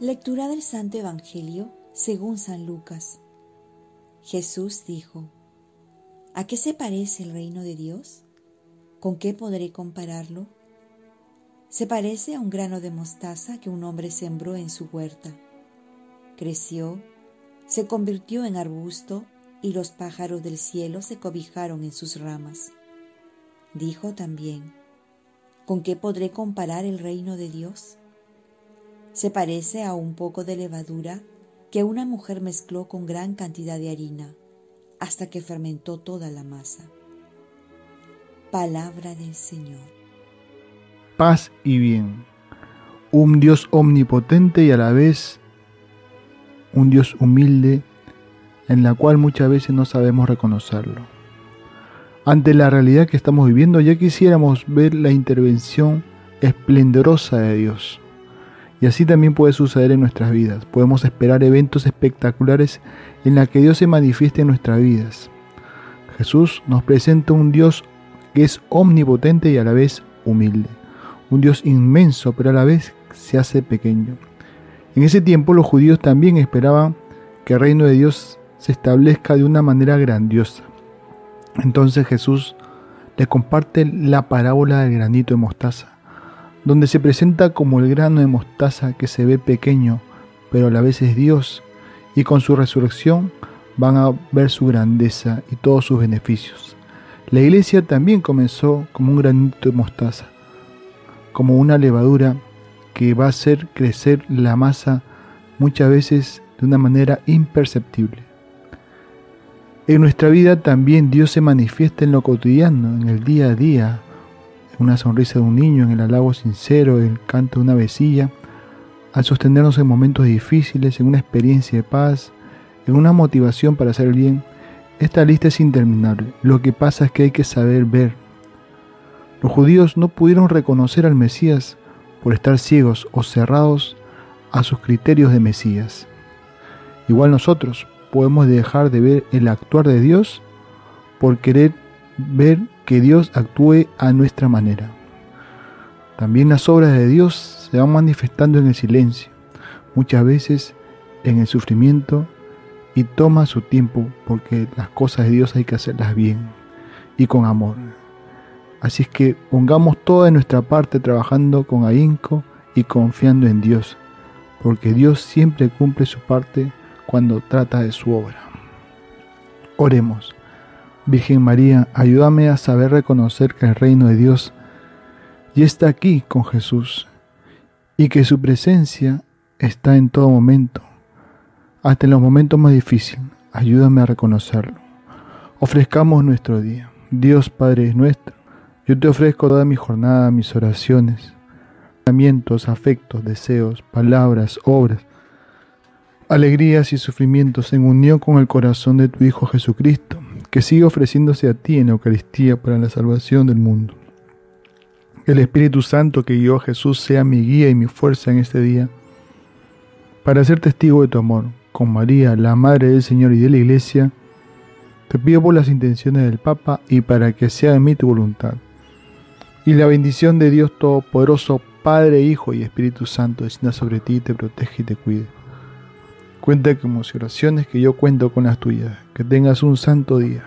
Lectura del Santo Evangelio según San Lucas. Jesús dijo, ¿A qué se parece el reino de Dios? ¿Con qué podré compararlo? Se parece a un grano de mostaza que un hombre sembró en su huerta. Creció, se convirtió en arbusto y los pájaros del cielo se cobijaron en sus ramas. Dijo también, ¿con qué podré comparar el reino de Dios? Se parece a un poco de levadura que una mujer mezcló con gran cantidad de harina hasta que fermentó toda la masa. Palabra del Señor. Paz y bien. Un Dios omnipotente y a la vez un Dios humilde en la cual muchas veces no sabemos reconocerlo. Ante la realidad que estamos viviendo ya quisiéramos ver la intervención esplendorosa de Dios y así también puede suceder en nuestras vidas. Podemos esperar eventos espectaculares en la que Dios se manifieste en nuestras vidas. Jesús nos presenta un Dios que es omnipotente y a la vez humilde. Un Dios inmenso, pero a la vez se hace pequeño. En ese tiempo los judíos también esperaban que el reino de Dios se establezca de una manera grandiosa. Entonces Jesús les comparte la parábola del granito de mostaza donde se presenta como el grano de mostaza que se ve pequeño, pero a la vez es Dios, y con su resurrección van a ver su grandeza y todos sus beneficios. La iglesia también comenzó como un granito de mostaza, como una levadura que va a hacer crecer la masa muchas veces de una manera imperceptible. En nuestra vida también Dios se manifiesta en lo cotidiano, en el día a día, una sonrisa de un niño, en el halago sincero, el canto de una vecilla, al sostenernos en momentos difíciles, en una experiencia de paz, en una motivación para hacer el bien. Esta lista es interminable. Lo que pasa es que hay que saber ver. Los judíos no pudieron reconocer al Mesías por estar ciegos o cerrados a sus criterios de Mesías. Igual nosotros podemos dejar de ver el actuar de Dios por querer ver que Dios actúe a nuestra manera. También las obras de Dios se van manifestando en el silencio, muchas veces en el sufrimiento y toma su tiempo porque las cosas de Dios hay que hacerlas bien y con amor. Así es que pongamos toda nuestra parte trabajando con ahínco y confiando en Dios, porque Dios siempre cumple su parte cuando trata de su obra. Oremos. Virgen María, ayúdame a saber reconocer que el reino de Dios ya está aquí con Jesús y que su presencia está en todo momento, hasta en los momentos más difíciles. Ayúdame a reconocerlo. Ofrezcamos nuestro día. Dios Padre nuestro, yo te ofrezco toda mi jornada, mis oraciones, pensamientos, afectos, deseos, palabras, obras, alegrías y sufrimientos en unión con el corazón de tu Hijo Jesucristo que siga ofreciéndose a ti en la Eucaristía para la salvación del mundo. El Espíritu Santo que guió a Jesús sea mi guía y mi fuerza en este día, para ser testigo de tu amor. Con María, la Madre del Señor y de la Iglesia, te pido por las intenciones del Papa y para que sea de mí tu voluntad. Y la bendición de Dios Todopoderoso, Padre, Hijo y Espíritu Santo, descienda sobre ti, te protege y te cuide. Cuenta con mis oraciones que yo cuento con las tuyas. Que tengas un santo día.